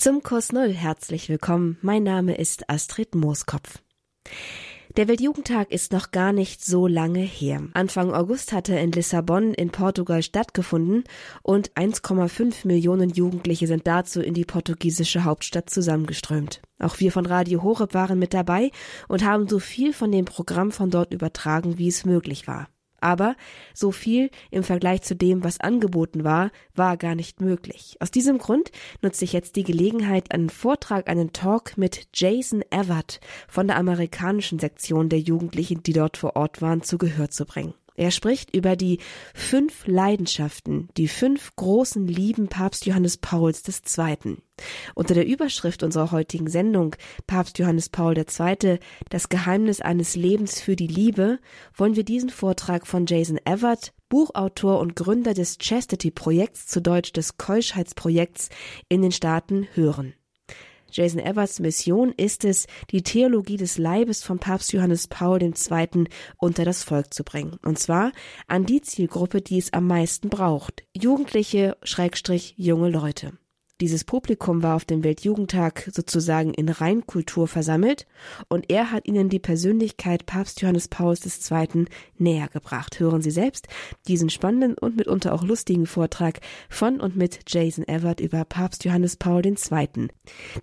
Zum Kurs Null herzlich willkommen. Mein Name ist Astrid Mooskopf. Der Weltjugendtag ist noch gar nicht so lange her. Anfang August hatte in Lissabon in Portugal stattgefunden und 1,5 Millionen Jugendliche sind dazu in die portugiesische Hauptstadt zusammengeströmt. Auch wir von Radio Horeb waren mit dabei und haben so viel von dem Programm von dort übertragen, wie es möglich war. Aber so viel im Vergleich zu dem, was angeboten war, war gar nicht möglich. Aus diesem Grund nutze ich jetzt die Gelegenheit, einen Vortrag, einen Talk mit Jason Everett von der amerikanischen Sektion der Jugendlichen, die dort vor Ort waren, zu Gehör zu bringen. Er spricht über die fünf Leidenschaften, die fünf großen Lieben Papst Johannes Pauls II. Unter der Überschrift unserer heutigen Sendung Papst Johannes Paul II. Das Geheimnis eines Lebens für die Liebe wollen wir diesen Vortrag von Jason Everett, Buchautor und Gründer des Chastity Projekts, zu Deutsch des Keuschheitsprojekts in den Staaten hören. Jason Everts Mission ist es, die Theologie des Leibes von Papst Johannes Paul II. unter das Volk zu bringen. Und zwar an die Zielgruppe, die es am meisten braucht. Jugendliche, Schrägstrich, junge Leute. Dieses Publikum war auf dem Weltjugendtag sozusagen in Reinkultur versammelt und er hat ihnen die Persönlichkeit Papst Johannes Pauls II. näher gebracht. Hören Sie selbst diesen spannenden und mitunter auch lustigen Vortrag von und mit Jason Everett über Papst Johannes Paul II.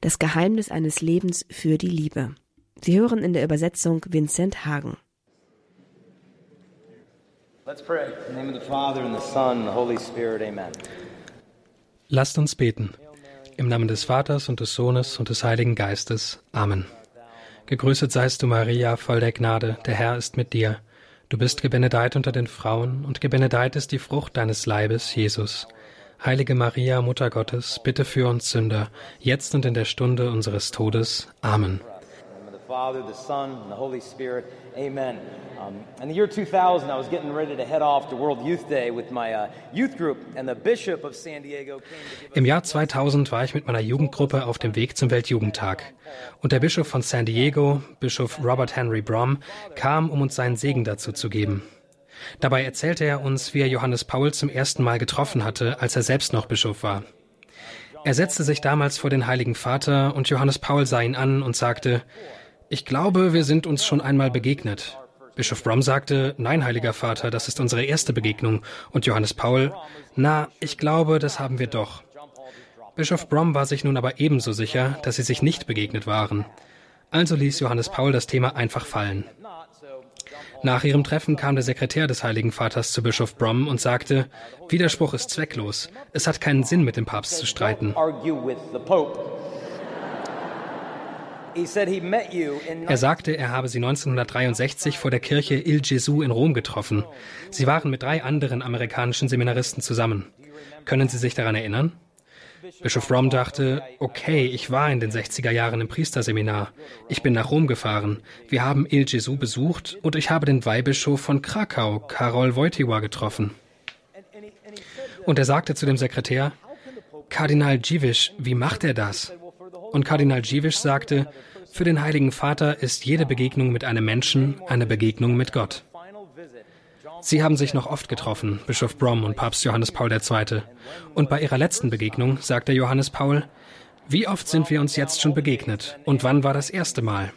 Das Geheimnis eines Lebens für die Liebe. Sie hören in der Übersetzung Vincent Hagen. Let's pray. In the name of the Father and the Son and the Holy Spirit. Amen. Lasst uns beten. Im Namen des Vaters und des Sohnes und des Heiligen Geistes. Amen. Gegrüßet seist du, Maria, voll der Gnade, der Herr ist mit dir. Du bist gebenedeit unter den Frauen, und gebenedeit ist die Frucht deines Leibes, Jesus. Heilige Maria, Mutter Gottes, bitte für uns Sünder, jetzt und in der Stunde unseres Todes. Amen. Father, the Son, and the Holy Spirit. Amen. Um, in the year 2000, I was getting ready to head off to World Youth Day with my uh, youth group, and the Bishop of San Diego Im Jahr 2000 war ich mit meiner Jugendgruppe auf dem Weg zum Weltjugendtag. Und der Bischof von San Diego, Bischof Robert Henry Brom, kam, um uns seinen Segen dazu zu geben. Dabei erzählte er uns, wie er Johannes Paul zum ersten Mal getroffen hatte, als er selbst noch Bischof war. Er setzte sich damals vor den Heiligen Vater und Johannes Paul sah ihn an und sagte, ich glaube, wir sind uns schon einmal begegnet. Bischof Brom sagte, nein, heiliger Vater, das ist unsere erste Begegnung. Und Johannes Paul, na, ich glaube, das haben wir doch. Bischof Brom war sich nun aber ebenso sicher, dass sie sich nicht begegnet waren. Also ließ Johannes Paul das Thema einfach fallen. Nach ihrem Treffen kam der Sekretär des Heiligen Vaters zu Bischof Brom und sagte, Widerspruch ist zwecklos. Es hat keinen Sinn, mit dem Papst zu streiten. Er sagte, er habe sie 1963 vor der Kirche Il Gesù in Rom getroffen. Sie waren mit drei anderen amerikanischen Seminaristen zusammen. Können Sie sich daran erinnern? Bischof Rom dachte, okay, ich war in den 60er Jahren im Priesterseminar. Ich bin nach Rom gefahren. Wir haben Il Gesù besucht und ich habe den Weihbischof von Krakau, Karol Wojtyła, getroffen. Und er sagte zu dem Sekretär, Kardinal Dziwisz, wie macht er das? Und Kardinal Dziwisz sagte, für den Heiligen Vater ist jede Begegnung mit einem Menschen eine Begegnung mit Gott. Sie haben sich noch oft getroffen, Bischof Brom und Papst Johannes Paul II. Und bei ihrer letzten Begegnung sagte Johannes Paul, wie oft sind wir uns jetzt schon begegnet und wann war das erste Mal?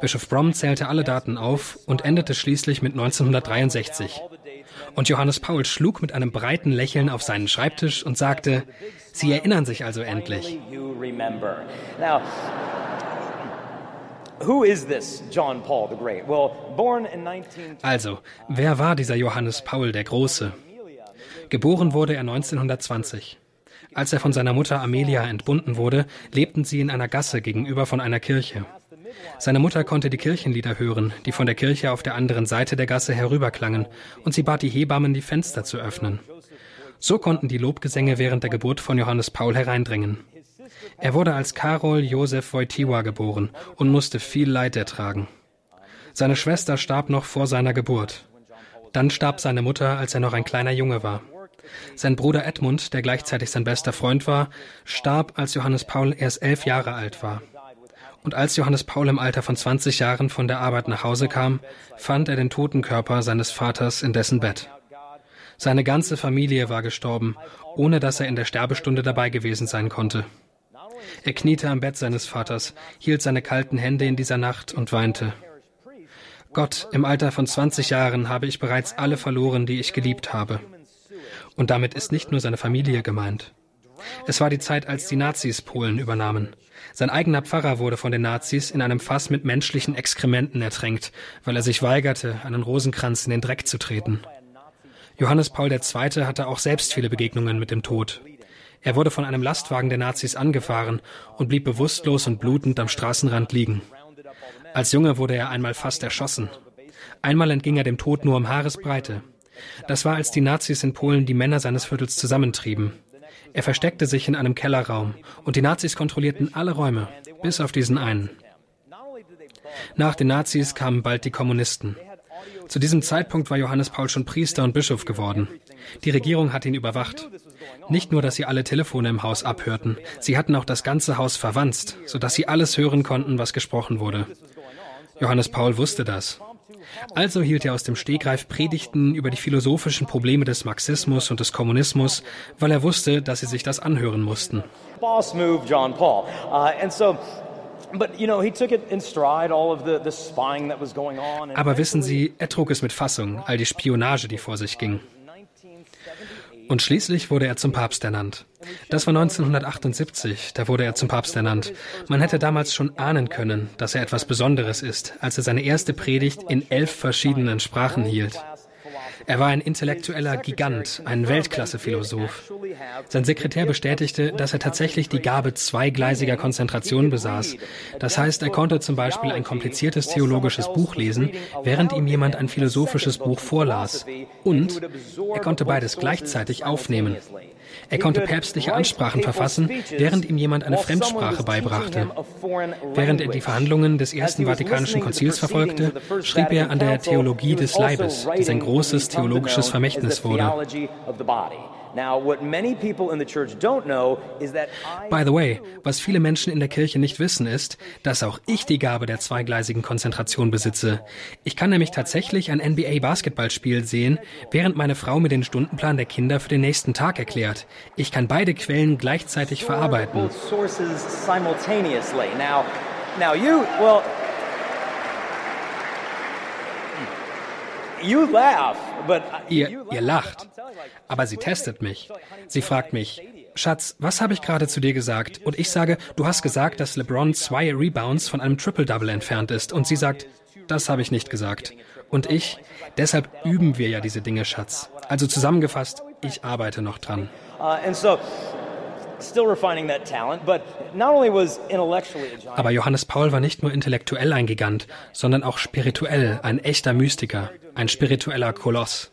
Bischof Brom zählte alle Daten auf und endete schließlich mit 1963. Und Johannes Paul schlug mit einem breiten Lächeln auf seinen Schreibtisch und sagte, Sie erinnern sich also endlich. Also, wer war dieser Johannes Paul der Große? Geboren wurde er 1920. Als er von seiner Mutter Amelia entbunden wurde, lebten sie in einer Gasse gegenüber von einer Kirche. Seine Mutter konnte die Kirchenlieder hören, die von der Kirche auf der anderen Seite der Gasse herüberklangen, und sie bat die Hebammen, die Fenster zu öffnen. So konnten die Lobgesänge während der Geburt von Johannes Paul hereindringen. Er wurde als Karol Josef Wojtyła geboren und musste viel Leid ertragen. Seine Schwester starb noch vor seiner Geburt. Dann starb seine Mutter, als er noch ein kleiner Junge war. Sein Bruder Edmund, der gleichzeitig sein bester Freund war, starb, als Johannes Paul erst elf Jahre alt war. Und als Johannes Paul im Alter von 20 Jahren von der Arbeit nach Hause kam, fand er den toten Körper seines Vaters in dessen Bett. Seine ganze Familie war gestorben, ohne dass er in der Sterbestunde dabei gewesen sein konnte. Er kniete am Bett seines Vaters, hielt seine kalten Hände in dieser Nacht und weinte. Gott, im Alter von 20 Jahren habe ich bereits alle verloren, die ich geliebt habe. Und damit ist nicht nur seine Familie gemeint. Es war die Zeit, als die Nazis Polen übernahmen. Sein eigener Pfarrer wurde von den Nazis in einem Fass mit menschlichen Exkrementen ertränkt, weil er sich weigerte, einen Rosenkranz in den Dreck zu treten. Johannes Paul II. hatte auch selbst viele Begegnungen mit dem Tod. Er wurde von einem Lastwagen der Nazis angefahren und blieb bewusstlos und blutend am Straßenrand liegen. Als Junge wurde er einmal fast erschossen. Einmal entging er dem Tod nur um Haaresbreite. Das war, als die Nazis in Polen die Männer seines Viertels zusammentrieben. Er versteckte sich in einem Kellerraum und die Nazis kontrollierten alle Räume, bis auf diesen einen. Nach den Nazis kamen bald die Kommunisten. Zu diesem Zeitpunkt war Johannes Paul schon Priester und Bischof geworden. Die Regierung hat ihn überwacht. Nicht nur, dass sie alle Telefone im Haus abhörten, sie hatten auch das ganze Haus verwanzt, sodass sie alles hören konnten, was gesprochen wurde. Johannes Paul wusste das. Also hielt er aus dem Stegreif Predigten über die philosophischen Probleme des Marxismus und des Kommunismus, weil er wusste, dass sie sich das anhören mussten. Boss move John Paul. Uh, and so aber wissen Sie, er trug es mit Fassung, all die Spionage, die vor sich ging. Und schließlich wurde er zum Papst ernannt. Das war 1978, da wurde er zum Papst ernannt. Man hätte damals schon ahnen können, dass er etwas Besonderes ist, als er seine erste Predigt in elf verschiedenen Sprachen hielt. Er war ein intellektueller Gigant, ein Weltklasse-Philosoph. Sein Sekretär bestätigte, dass er tatsächlich die Gabe zweigleisiger Konzentration besaß. Das heißt, er konnte zum Beispiel ein kompliziertes theologisches Buch lesen, während ihm jemand ein philosophisches Buch vorlas. Und er konnte beides gleichzeitig aufnehmen. Er konnte päpstliche Ansprachen verfassen, während ihm jemand eine Fremdsprache beibrachte. Während er die Verhandlungen des Ersten Vatikanischen Konzils verfolgte, schrieb er an der Theologie des Leibes, die sein großes theologisches Vermächtnis wurde. By the way, was viele Menschen in der Kirche nicht wissen, ist, dass auch ich die Gabe der zweigleisigen Konzentration besitze. Ich kann nämlich tatsächlich ein NBA-Basketballspiel sehen, während meine Frau mir den Stundenplan der Kinder für den nächsten Tag erklärt. Ich kann beide Quellen gleichzeitig verarbeiten. Now you, well, you laugh. Ihr, ihr lacht, aber sie testet mich. Sie fragt mich, Schatz, was habe ich gerade zu dir gesagt? Und ich sage, du hast gesagt, dass LeBron zwei Rebounds von einem Triple-Double entfernt ist. Und sie sagt, das habe ich nicht gesagt. Und ich, deshalb üben wir ja diese Dinge, Schatz. Also zusammengefasst, ich arbeite noch dran. Uh, aber Johannes Paul war nicht nur intellektuell ein Gigant, sondern auch spirituell ein echter Mystiker, ein spiritueller Koloss.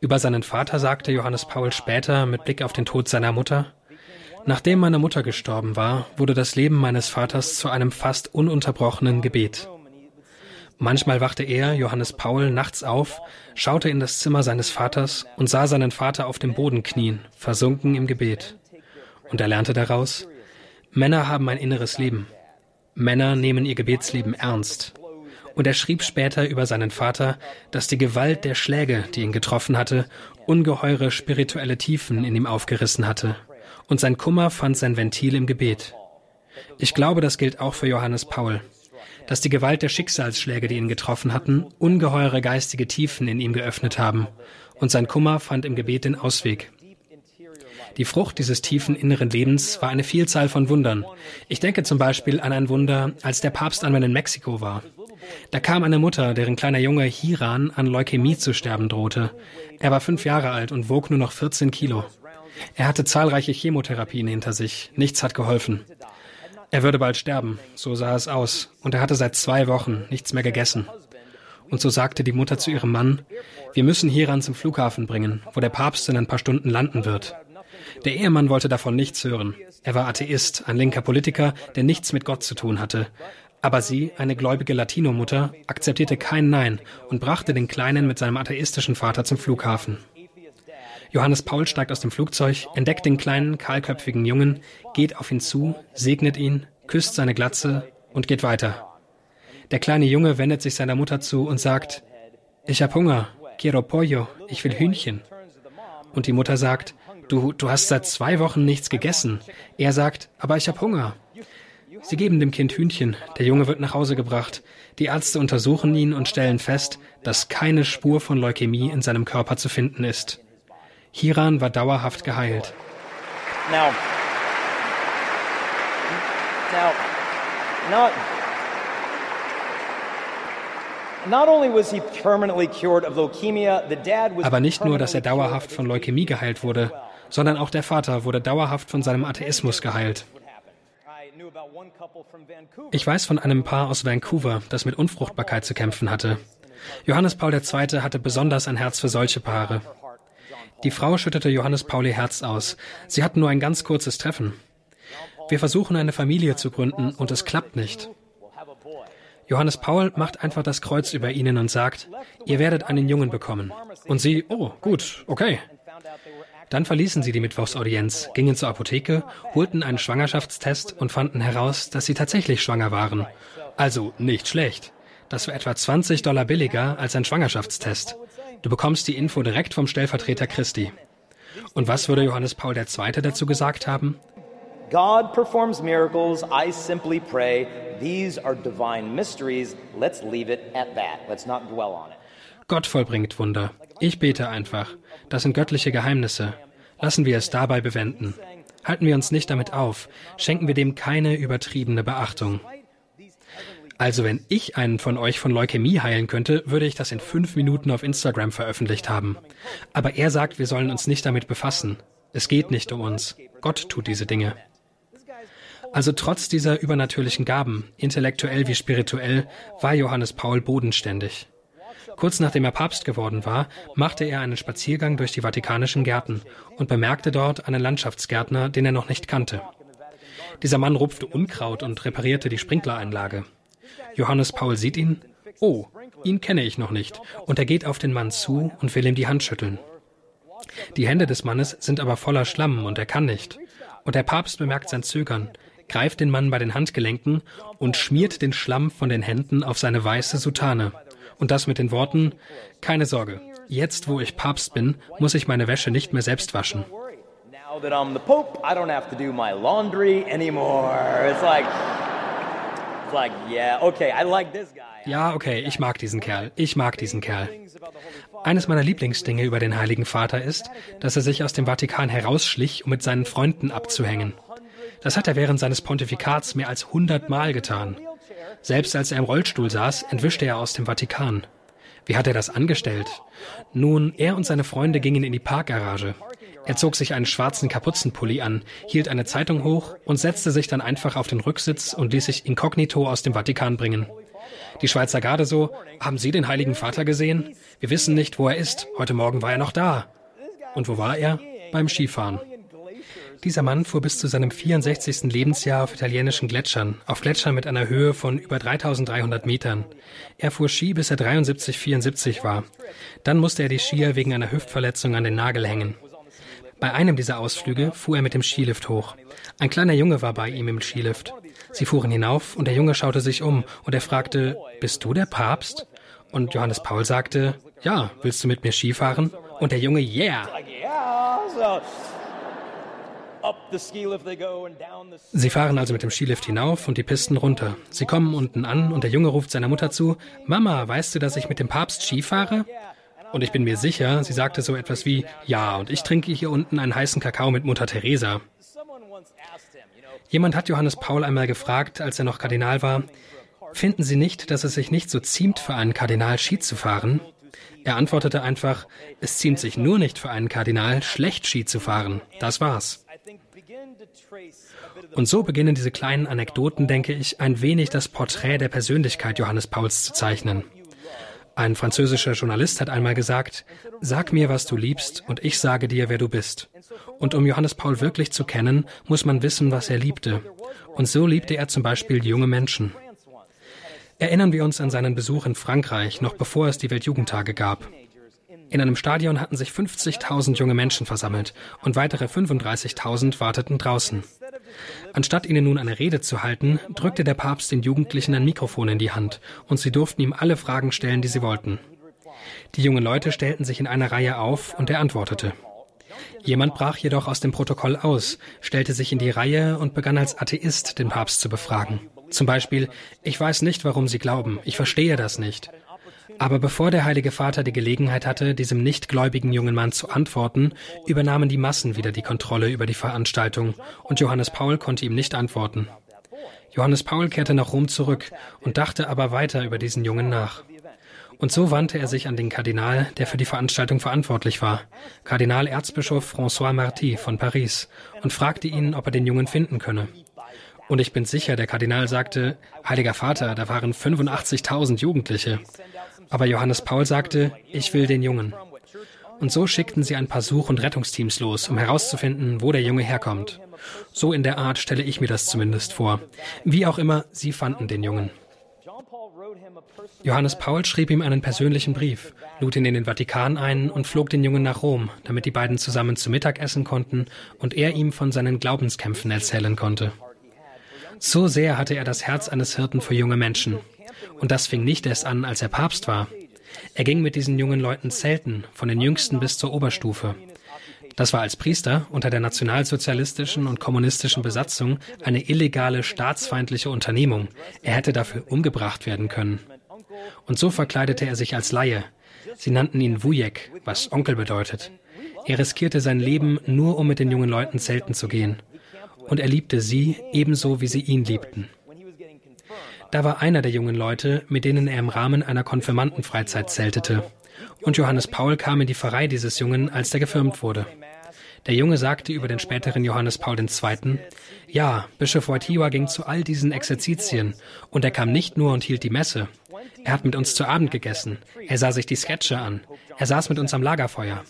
Über seinen Vater sagte Johannes Paul später mit Blick auf den Tod seiner Mutter, Nachdem meine Mutter gestorben war, wurde das Leben meines Vaters zu einem fast ununterbrochenen Gebet. Manchmal wachte er, Johannes Paul, nachts auf, schaute in das Zimmer seines Vaters und sah seinen Vater auf dem Boden knien, versunken im Gebet. Und er lernte daraus, Männer haben ein inneres Leben. Männer nehmen ihr Gebetsleben ernst. Und er schrieb später über seinen Vater, dass die Gewalt der Schläge, die ihn getroffen hatte, ungeheure spirituelle Tiefen in ihm aufgerissen hatte. Und sein Kummer fand sein Ventil im Gebet. Ich glaube, das gilt auch für Johannes Paul, dass die Gewalt der Schicksalsschläge, die ihn getroffen hatten, ungeheure geistige Tiefen in ihm geöffnet haben, und sein Kummer fand im Gebet den Ausweg. Die Frucht dieses tiefen inneren Lebens war eine Vielzahl von Wundern. Ich denke zum Beispiel an ein Wunder, als der Papst einmal in Mexiko war. Da kam eine Mutter, deren kleiner Junge Hiran an Leukämie zu sterben drohte. Er war fünf Jahre alt und wog nur noch 14 Kilo. Er hatte zahlreiche Chemotherapien hinter sich. Nichts hat geholfen. Er würde bald sterben, so sah es aus, und er hatte seit zwei Wochen nichts mehr gegessen. Und so sagte die Mutter zu ihrem Mann, wir müssen Hiran zum Flughafen bringen, wo der Papst in ein paar Stunden landen wird. Der Ehemann wollte davon nichts hören. Er war Atheist, ein linker Politiker, der nichts mit Gott zu tun hatte. Aber sie, eine gläubige Latino-Mutter, akzeptierte kein Nein und brachte den Kleinen mit seinem atheistischen Vater zum Flughafen. Johannes Paul steigt aus dem Flugzeug, entdeckt den kleinen, kahlköpfigen Jungen, geht auf ihn zu, segnet ihn, küsst seine Glatze und geht weiter. Der kleine Junge wendet sich seiner Mutter zu und sagt, ich hab Hunger, quiero pollo, ich will Hühnchen. Und die Mutter sagt, Du, du hast seit zwei Wochen nichts gegessen. Er sagt, aber ich habe Hunger. Sie geben dem Kind Hühnchen, der Junge wird nach Hause gebracht. Die Ärzte untersuchen ihn und stellen fest, dass keine Spur von Leukämie in seinem Körper zu finden ist. Hiran war dauerhaft geheilt. Now, now, not, aber nicht nur, dass er dauerhaft von Leukämie geheilt wurde, sondern auch der Vater wurde dauerhaft von seinem Atheismus geheilt. Ich weiß von einem Paar aus Vancouver, das mit Unfruchtbarkeit zu kämpfen hatte. Johannes Paul II. hatte besonders ein Herz für solche Paare. Die Frau schüttete Johannes Paul ihr Herz aus. Sie hatten nur ein ganz kurzes Treffen. Wir versuchen eine Familie zu gründen und es klappt nicht. Johannes Paul macht einfach das Kreuz über ihnen und sagt, ihr werdet einen Jungen bekommen. Und sie, oh, gut, okay. Dann verließen sie die Mittwochsaudienz, gingen zur Apotheke, holten einen Schwangerschaftstest und fanden heraus, dass sie tatsächlich schwanger waren. Also nicht schlecht. Das war etwa 20 Dollar billiger als ein Schwangerschaftstest. Du bekommst die Info direkt vom Stellvertreter Christi. Und was würde Johannes Paul II. dazu gesagt haben? God performs miracles. I simply pray. These are divine mysteries. Let's leave it at that. Let's not dwell on it. Gott vollbringt Wunder. Ich bete einfach. Das sind göttliche Geheimnisse. Lassen wir es dabei bewenden. Halten wir uns nicht damit auf. Schenken wir dem keine übertriebene Beachtung. Also wenn ich einen von euch von Leukämie heilen könnte, würde ich das in fünf Minuten auf Instagram veröffentlicht haben. Aber er sagt, wir sollen uns nicht damit befassen. Es geht nicht um uns. Gott tut diese Dinge. Also trotz dieser übernatürlichen Gaben, intellektuell wie spirituell, war Johannes Paul bodenständig. Kurz nachdem er Papst geworden war, machte er einen Spaziergang durch die vatikanischen Gärten und bemerkte dort einen Landschaftsgärtner, den er noch nicht kannte. Dieser Mann rupfte Unkraut und reparierte die Sprinkleranlage. Johannes Paul sieht ihn. Oh, ihn kenne ich noch nicht. Und er geht auf den Mann zu und will ihm die Hand schütteln. Die Hände des Mannes sind aber voller Schlamm und er kann nicht. Und der Papst bemerkt sein Zögern, greift den Mann bei den Handgelenken und schmiert den Schlamm von den Händen auf seine weiße Soutane. Und das mit den Worten, keine Sorge, jetzt wo ich Papst bin, muss ich meine Wäsche nicht mehr selbst waschen. Ja, okay, ich mag diesen Kerl. Ich mag diesen Kerl. Eines meiner Lieblingsdinge über den Heiligen Vater ist, dass er sich aus dem Vatikan herausschlich, um mit seinen Freunden abzuhängen. Das hat er während seines Pontifikats mehr als hundertmal getan. Selbst als er im Rollstuhl saß, entwischte er aus dem Vatikan. Wie hat er das angestellt? Nun, er und seine Freunde gingen in die Parkgarage. Er zog sich einen schwarzen Kapuzenpulli an, hielt eine Zeitung hoch und setzte sich dann einfach auf den Rücksitz und ließ sich inkognito aus dem Vatikan bringen. Die Schweizer Garde so, haben Sie den Heiligen Vater gesehen? Wir wissen nicht, wo er ist. Heute Morgen war er noch da. Und wo war er? Beim Skifahren. Dieser Mann fuhr bis zu seinem 64. Lebensjahr auf italienischen Gletschern, auf Gletschern mit einer Höhe von über 3300 Metern. Er fuhr Ski, bis er 73, 74 war. Dann musste er die Skier wegen einer Hüftverletzung an den Nagel hängen. Bei einem dieser Ausflüge fuhr er mit dem Skilift hoch. Ein kleiner Junge war bei ihm im Skilift. Sie fuhren hinauf und der Junge schaute sich um und er fragte, bist du der Papst? Und Johannes Paul sagte, ja, willst du mit mir Skifahren? Und der Junge, yeah. Sie fahren also mit dem Skilift hinauf und die Pisten runter. Sie kommen unten an und der Junge ruft seiner Mutter zu, Mama, weißt du, dass ich mit dem Papst Ski fahre? Und ich bin mir sicher, sie sagte so etwas wie, ja, und ich trinke hier unten einen heißen Kakao mit Mutter Teresa. Jemand hat Johannes Paul einmal gefragt, als er noch Kardinal war, finden Sie nicht, dass es sich nicht so ziemt, für einen Kardinal Ski zu fahren? Er antwortete einfach, es ziemt sich nur nicht für einen Kardinal, schlecht Ski zu fahren. Das war's. Und so beginnen diese kleinen Anekdoten, denke ich, ein wenig das Porträt der Persönlichkeit Johannes Pauls zu zeichnen. Ein französischer Journalist hat einmal gesagt, sag mir, was du liebst, und ich sage dir, wer du bist. Und um Johannes Paul wirklich zu kennen, muss man wissen, was er liebte. Und so liebte er zum Beispiel junge Menschen. Erinnern wir uns an seinen Besuch in Frankreich, noch bevor es die Weltjugendtage gab. In einem Stadion hatten sich 50.000 junge Menschen versammelt und weitere 35.000 warteten draußen. Anstatt ihnen nun eine Rede zu halten, drückte der Papst den Jugendlichen ein Mikrofon in die Hand und sie durften ihm alle Fragen stellen, die sie wollten. Die jungen Leute stellten sich in einer Reihe auf und er antwortete. Jemand brach jedoch aus dem Protokoll aus, stellte sich in die Reihe und begann als Atheist den Papst zu befragen. Zum Beispiel, ich weiß nicht, warum Sie glauben, ich verstehe das nicht. Aber bevor der Heilige Vater die Gelegenheit hatte, diesem nichtgläubigen jungen Mann zu antworten, übernahmen die Massen wieder die Kontrolle über die Veranstaltung und Johannes Paul konnte ihm nicht antworten. Johannes Paul kehrte nach Rom zurück und dachte aber weiter über diesen Jungen nach. Und so wandte er sich an den Kardinal, der für die Veranstaltung verantwortlich war, Kardinal Erzbischof François Marty von Paris, und fragte ihn, ob er den Jungen finden könne. Und ich bin sicher, der Kardinal sagte, Heiliger Vater, da waren 85.000 Jugendliche. Aber Johannes Paul sagte, ich will den Jungen. Und so schickten sie ein paar Such- und Rettungsteams los, um herauszufinden, wo der Junge herkommt. So in der Art stelle ich mir das zumindest vor. Wie auch immer, sie fanden den Jungen. Johannes Paul schrieb ihm einen persönlichen Brief, lud ihn in den Vatikan ein und flog den Jungen nach Rom, damit die beiden zusammen zu Mittag essen konnten und er ihm von seinen Glaubenskämpfen erzählen konnte. So sehr hatte er das Herz eines Hirten für junge Menschen. Und das fing nicht erst an, als er Papst war. Er ging mit diesen jungen Leuten zelten, von den Jüngsten bis zur Oberstufe. Das war als Priester unter der nationalsozialistischen und kommunistischen Besatzung eine illegale, staatsfeindliche Unternehmung. Er hätte dafür umgebracht werden können. Und so verkleidete er sich als Laie. Sie nannten ihn Wujek, was Onkel bedeutet. Er riskierte sein Leben nur, um mit den jungen Leuten zelten zu gehen. Und er liebte sie ebenso, wie sie ihn liebten. Da war einer der jungen Leute, mit denen er im Rahmen einer Konfirmandenfreizeit zeltete. Und Johannes Paul kam in die Pfarrei dieses Jungen, als der gefirmt wurde. Der Junge sagte über den späteren Johannes Paul II., ja, Bischof Wojtyła ging zu all diesen Exerzitien und er kam nicht nur und hielt die Messe. Er hat mit uns zu Abend gegessen. Er sah sich die Sketche an. Er saß mit uns am Lagerfeuer.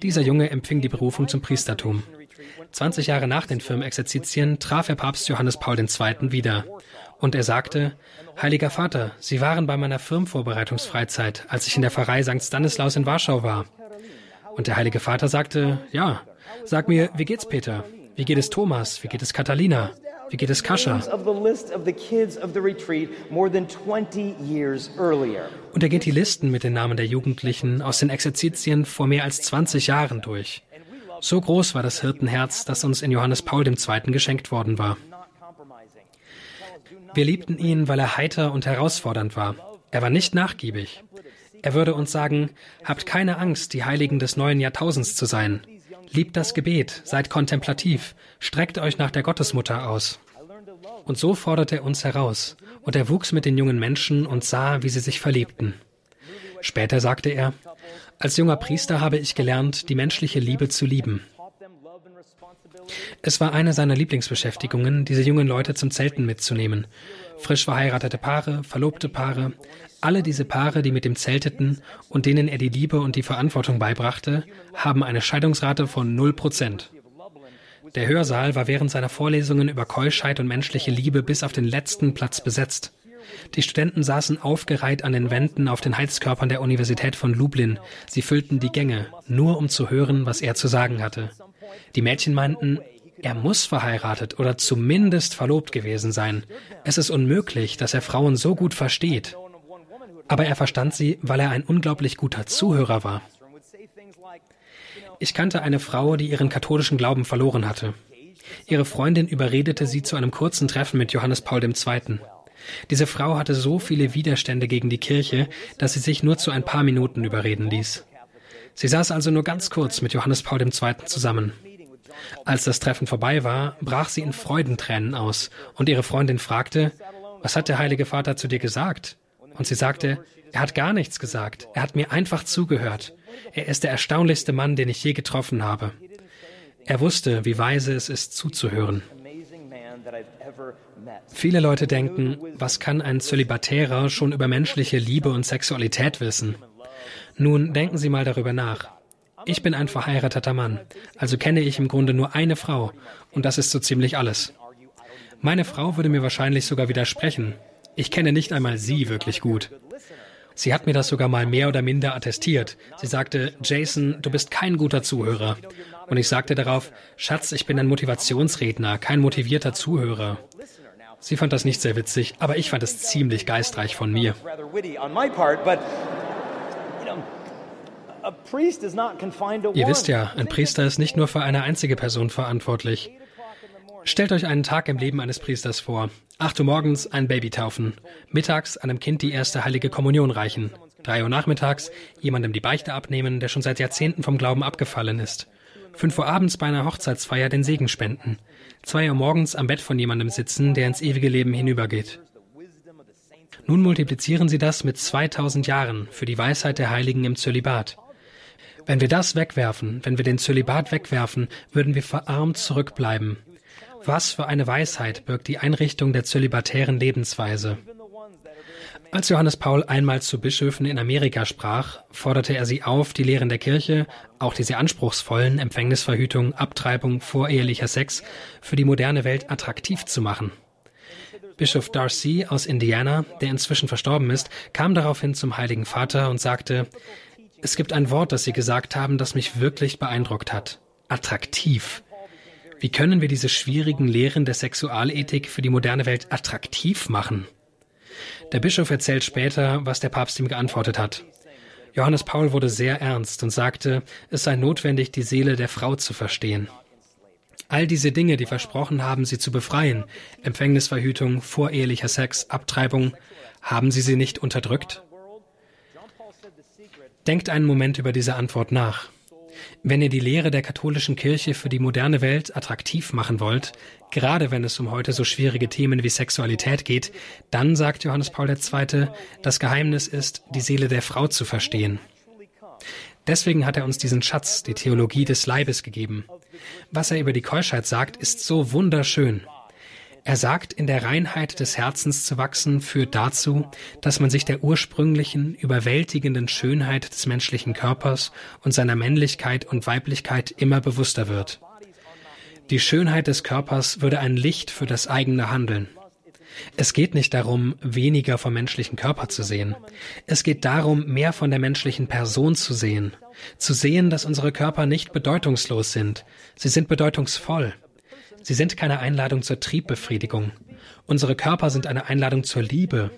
Dieser Junge empfing die Berufung zum Priestertum. 20 Jahre nach den Firmenexerzitien traf er Papst Johannes Paul II. wieder. Und er sagte, Heiliger Vater, Sie waren bei meiner Firmenvorbereitungsfreizeit, als ich in der Pfarrei St. Stanislaus in Warschau war. Und der Heilige Vater sagte, ja, sag mir, wie geht's Peter? Wie geht es Thomas? Wie geht es Catalina? Wie geht es Kascha? Und er geht die Listen mit den Namen der Jugendlichen aus den Exerzitien vor mehr als 20 Jahren durch. So groß war das Hirtenherz, das uns in Johannes Paul II. geschenkt worden war. Wir liebten ihn, weil er heiter und herausfordernd war. Er war nicht nachgiebig. Er würde uns sagen, habt keine Angst, die Heiligen des neuen Jahrtausends zu sein. Liebt das Gebet, seid kontemplativ, streckt euch nach der Gottesmutter aus. Und so forderte er uns heraus, und er wuchs mit den jungen Menschen und sah, wie sie sich verliebten. Später sagte er, als junger Priester habe ich gelernt, die menschliche Liebe zu lieben. Es war eine seiner Lieblingsbeschäftigungen, diese jungen Leute zum Zelten mitzunehmen. Frisch verheiratete Paare, verlobte Paare, alle diese Paare, die mit ihm zelteten und denen er die Liebe und die Verantwortung beibrachte, haben eine Scheidungsrate von 0 Prozent. Der Hörsaal war während seiner Vorlesungen über Keuschheit und menschliche Liebe bis auf den letzten Platz besetzt. Die Studenten saßen aufgereiht an den Wänden auf den Heizkörpern der Universität von Lublin. Sie füllten die Gänge, nur um zu hören, was er zu sagen hatte. Die Mädchen meinten, er muss verheiratet oder zumindest verlobt gewesen sein. Es ist unmöglich, dass er Frauen so gut versteht. Aber er verstand sie, weil er ein unglaublich guter Zuhörer war. Ich kannte eine Frau, die ihren katholischen Glauben verloren hatte. Ihre Freundin überredete sie zu einem kurzen Treffen mit Johannes Paul II. Diese Frau hatte so viele Widerstände gegen die Kirche, dass sie sich nur zu ein paar Minuten überreden ließ. Sie saß also nur ganz kurz mit Johannes Paul II. zusammen. Als das Treffen vorbei war, brach sie in Freudentränen aus und ihre Freundin fragte, was hat der Heilige Vater zu dir gesagt? Und sie sagte, er hat gar nichts gesagt, er hat mir einfach zugehört. Er ist der erstaunlichste Mann, den ich je getroffen habe. Er wusste, wie weise es ist, zuzuhören. Viele Leute denken, was kann ein Zölibatärer schon über menschliche Liebe und Sexualität wissen? Nun denken Sie mal darüber nach. Ich bin ein verheirateter Mann, also kenne ich im Grunde nur eine Frau, und das ist so ziemlich alles. Meine Frau würde mir wahrscheinlich sogar widersprechen. Ich kenne nicht einmal sie wirklich gut. Sie hat mir das sogar mal mehr oder minder attestiert. Sie sagte, Jason, du bist kein guter Zuhörer. Und ich sagte darauf, Schatz, ich bin ein Motivationsredner, kein motivierter Zuhörer. Sie fand das nicht sehr witzig, aber ich fand es ziemlich geistreich von mir. Ihr wisst ja, ein Priester ist nicht nur für eine einzige Person verantwortlich. Stellt euch einen Tag im Leben eines Priesters vor. 8 Uhr morgens ein Baby taufen, mittags einem Kind die erste heilige Kommunion reichen, 3 Uhr nachmittags jemandem die Beichte abnehmen, der schon seit Jahrzehnten vom Glauben abgefallen ist, 5 Uhr abends bei einer Hochzeitsfeier den Segen spenden, 2 Uhr morgens am Bett von jemandem sitzen, der ins ewige Leben hinübergeht. Nun multiplizieren Sie das mit 2000 Jahren für die Weisheit der Heiligen im Zölibat. Wenn wir das wegwerfen, wenn wir den Zölibat wegwerfen, würden wir verarmt zurückbleiben. Was für eine Weisheit birgt die Einrichtung der zölibatären Lebensweise. Als Johannes Paul einmal zu Bischöfen in Amerika sprach, forderte er sie auf, die Lehren der Kirche, auch diese anspruchsvollen Empfängnisverhütung, Abtreibung, vorehelicher Sex, für die moderne Welt attraktiv zu machen. Bischof Darcy aus Indiana, der inzwischen verstorben ist, kam daraufhin zum Heiligen Vater und sagte, es gibt ein Wort, das Sie gesagt haben, das mich wirklich beeindruckt hat. Attraktiv. Wie können wir diese schwierigen Lehren der Sexualethik für die moderne Welt attraktiv machen? Der Bischof erzählt später, was der Papst ihm geantwortet hat. Johannes Paul wurde sehr ernst und sagte, es sei notwendig, die Seele der Frau zu verstehen. All diese Dinge, die versprochen haben, sie zu befreien, Empfängnisverhütung, vorehelicher Sex, Abtreibung, haben sie sie nicht unterdrückt? Denkt einen Moment über diese Antwort nach. Wenn ihr die Lehre der katholischen Kirche für die moderne Welt attraktiv machen wollt, gerade wenn es um heute so schwierige Themen wie Sexualität geht, dann sagt Johannes Paul II., das Geheimnis ist, die Seele der Frau zu verstehen. Deswegen hat er uns diesen Schatz, die Theologie des Leibes gegeben. Was er über die Keuschheit sagt, ist so wunderschön. Er sagt, in der Reinheit des Herzens zu wachsen, führt dazu, dass man sich der ursprünglichen, überwältigenden Schönheit des menschlichen Körpers und seiner Männlichkeit und Weiblichkeit immer bewusster wird. Die Schönheit des Körpers würde ein Licht für das eigene Handeln. Es geht nicht darum, weniger vom menschlichen Körper zu sehen. Es geht darum, mehr von der menschlichen Person zu sehen. Zu sehen, dass unsere Körper nicht bedeutungslos sind. Sie sind bedeutungsvoll. Sie sind keine Einladung zur Triebbefriedigung. Unsere Körper sind eine Einladung zur Liebe.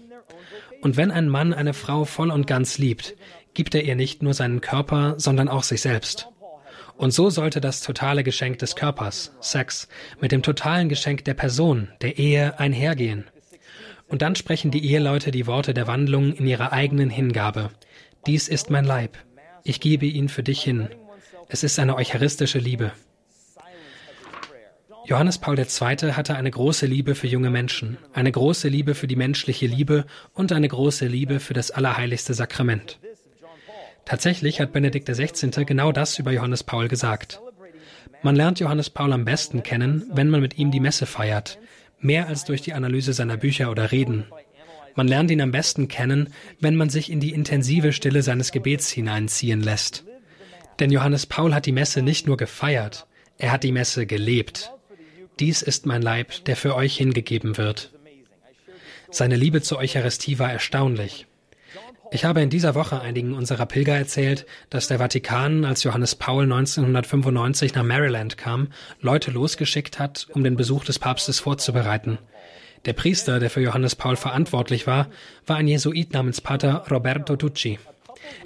Und wenn ein Mann eine Frau voll und ganz liebt, gibt er ihr nicht nur seinen Körper, sondern auch sich selbst. Und so sollte das totale Geschenk des Körpers, Sex, mit dem totalen Geschenk der Person, der Ehe einhergehen. Und dann sprechen die Eheleute die Worte der Wandlung in ihrer eigenen Hingabe. Dies ist mein Leib. Ich gebe ihn für dich hin. Es ist eine eucharistische Liebe. Johannes Paul II. hatte eine große Liebe für junge Menschen, eine große Liebe für die menschliche Liebe und eine große Liebe für das allerheiligste Sakrament. Tatsächlich hat Benedikt XVI. genau das über Johannes Paul gesagt. Man lernt Johannes Paul am besten kennen, wenn man mit ihm die Messe feiert, mehr als durch die Analyse seiner Bücher oder Reden. Man lernt ihn am besten kennen, wenn man sich in die intensive Stille seines Gebets hineinziehen lässt. Denn Johannes Paul hat die Messe nicht nur gefeiert, er hat die Messe gelebt. Dies ist mein Leib, der für euch hingegeben wird. Seine Liebe zur Eucharistie war erstaunlich. Ich habe in dieser Woche einigen unserer Pilger erzählt, dass der Vatikan, als Johannes Paul 1995 nach Maryland kam, Leute losgeschickt hat, um den Besuch des Papstes vorzubereiten. Der Priester, der für Johannes Paul verantwortlich war, war ein Jesuit namens Pater Roberto Ducci.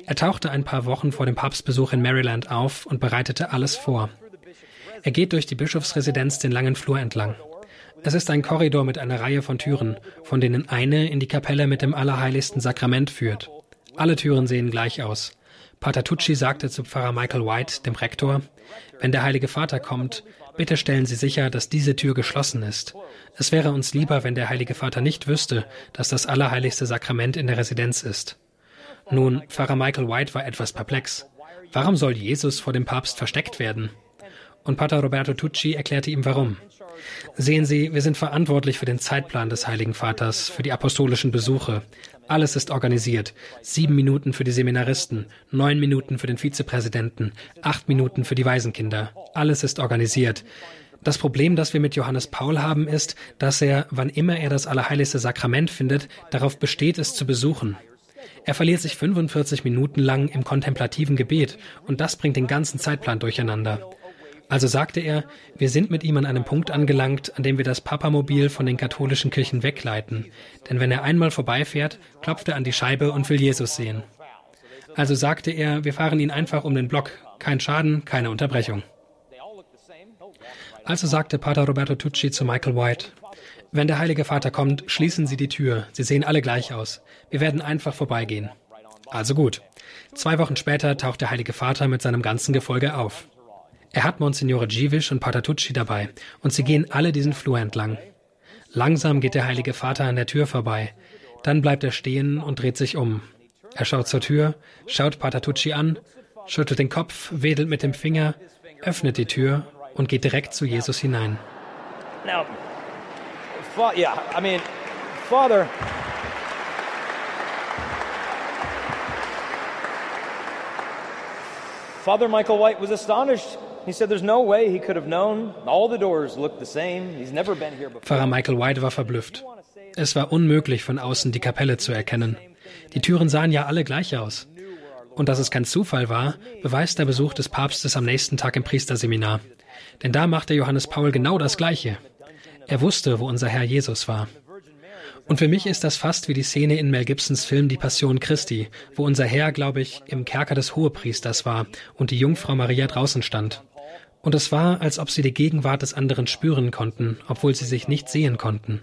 Er tauchte ein paar Wochen vor dem Papstbesuch in Maryland auf und bereitete alles vor. Er geht durch die Bischofsresidenz den langen Flur entlang. Es ist ein Korridor mit einer Reihe von Türen, von denen eine in die Kapelle mit dem Allerheiligsten Sakrament führt. Alle Türen sehen gleich aus. Pater Tucci sagte zu Pfarrer Michael White, dem Rektor, wenn der Heilige Vater kommt, bitte stellen Sie sicher, dass diese Tür geschlossen ist. Es wäre uns lieber, wenn der Heilige Vater nicht wüsste, dass das Allerheiligste Sakrament in der Residenz ist. Nun, Pfarrer Michael White war etwas perplex. Warum soll Jesus vor dem Papst versteckt werden? Und Pater Roberto Tucci erklärte ihm warum. Sehen Sie, wir sind verantwortlich für den Zeitplan des Heiligen Vaters, für die apostolischen Besuche. Alles ist organisiert. Sieben Minuten für die Seminaristen, neun Minuten für den Vizepräsidenten, acht Minuten für die Waisenkinder. Alles ist organisiert. Das Problem, das wir mit Johannes Paul haben, ist, dass er, wann immer er das Allerheiligste Sakrament findet, darauf besteht, es zu besuchen. Er verliert sich 45 Minuten lang im kontemplativen Gebet und das bringt den ganzen Zeitplan durcheinander. Also sagte er, wir sind mit ihm an einem Punkt angelangt, an dem wir das Papamobil von den katholischen Kirchen wegleiten. Denn wenn er einmal vorbeifährt, klopft er an die Scheibe und will Jesus sehen. Also sagte er, wir fahren ihn einfach um den Block. Kein Schaden, keine Unterbrechung. Also sagte Pater Roberto Tucci zu Michael White, wenn der Heilige Vater kommt, schließen Sie die Tür. Sie sehen alle gleich aus. Wir werden einfach vorbeigehen. Also gut. Zwei Wochen später taucht der Heilige Vater mit seinem ganzen Gefolge auf. Er hat Monsignore Givisch und Pater Tucci dabei und sie gehen alle diesen Flur entlang. Langsam geht der Heilige Vater an der Tür vorbei. Dann bleibt er stehen und dreht sich um. Er schaut zur Tür, schaut Pater Tucci an, schüttelt den Kopf, wedelt mit dem Finger, öffnet die Tür und geht direkt zu Jesus hinein. Now, yeah, I mean, Father. Father Michael White was astonished. Pfarrer Michael White war verblüfft. Es war unmöglich, von außen die Kapelle zu erkennen. Die Türen sahen ja alle gleich aus. Und dass es kein Zufall war, beweist der Besuch des Papstes am nächsten Tag im Priesterseminar. Denn da machte Johannes Paul genau das Gleiche. Er wusste, wo unser Herr Jesus war. Und für mich ist das fast wie die Szene in Mel Gibsons Film Die Passion Christi, wo unser Herr, glaube ich, im Kerker des Hohepriesters war und die Jungfrau Maria draußen stand. Und es war, als ob sie die Gegenwart des anderen spüren konnten, obwohl sie sich nicht sehen konnten.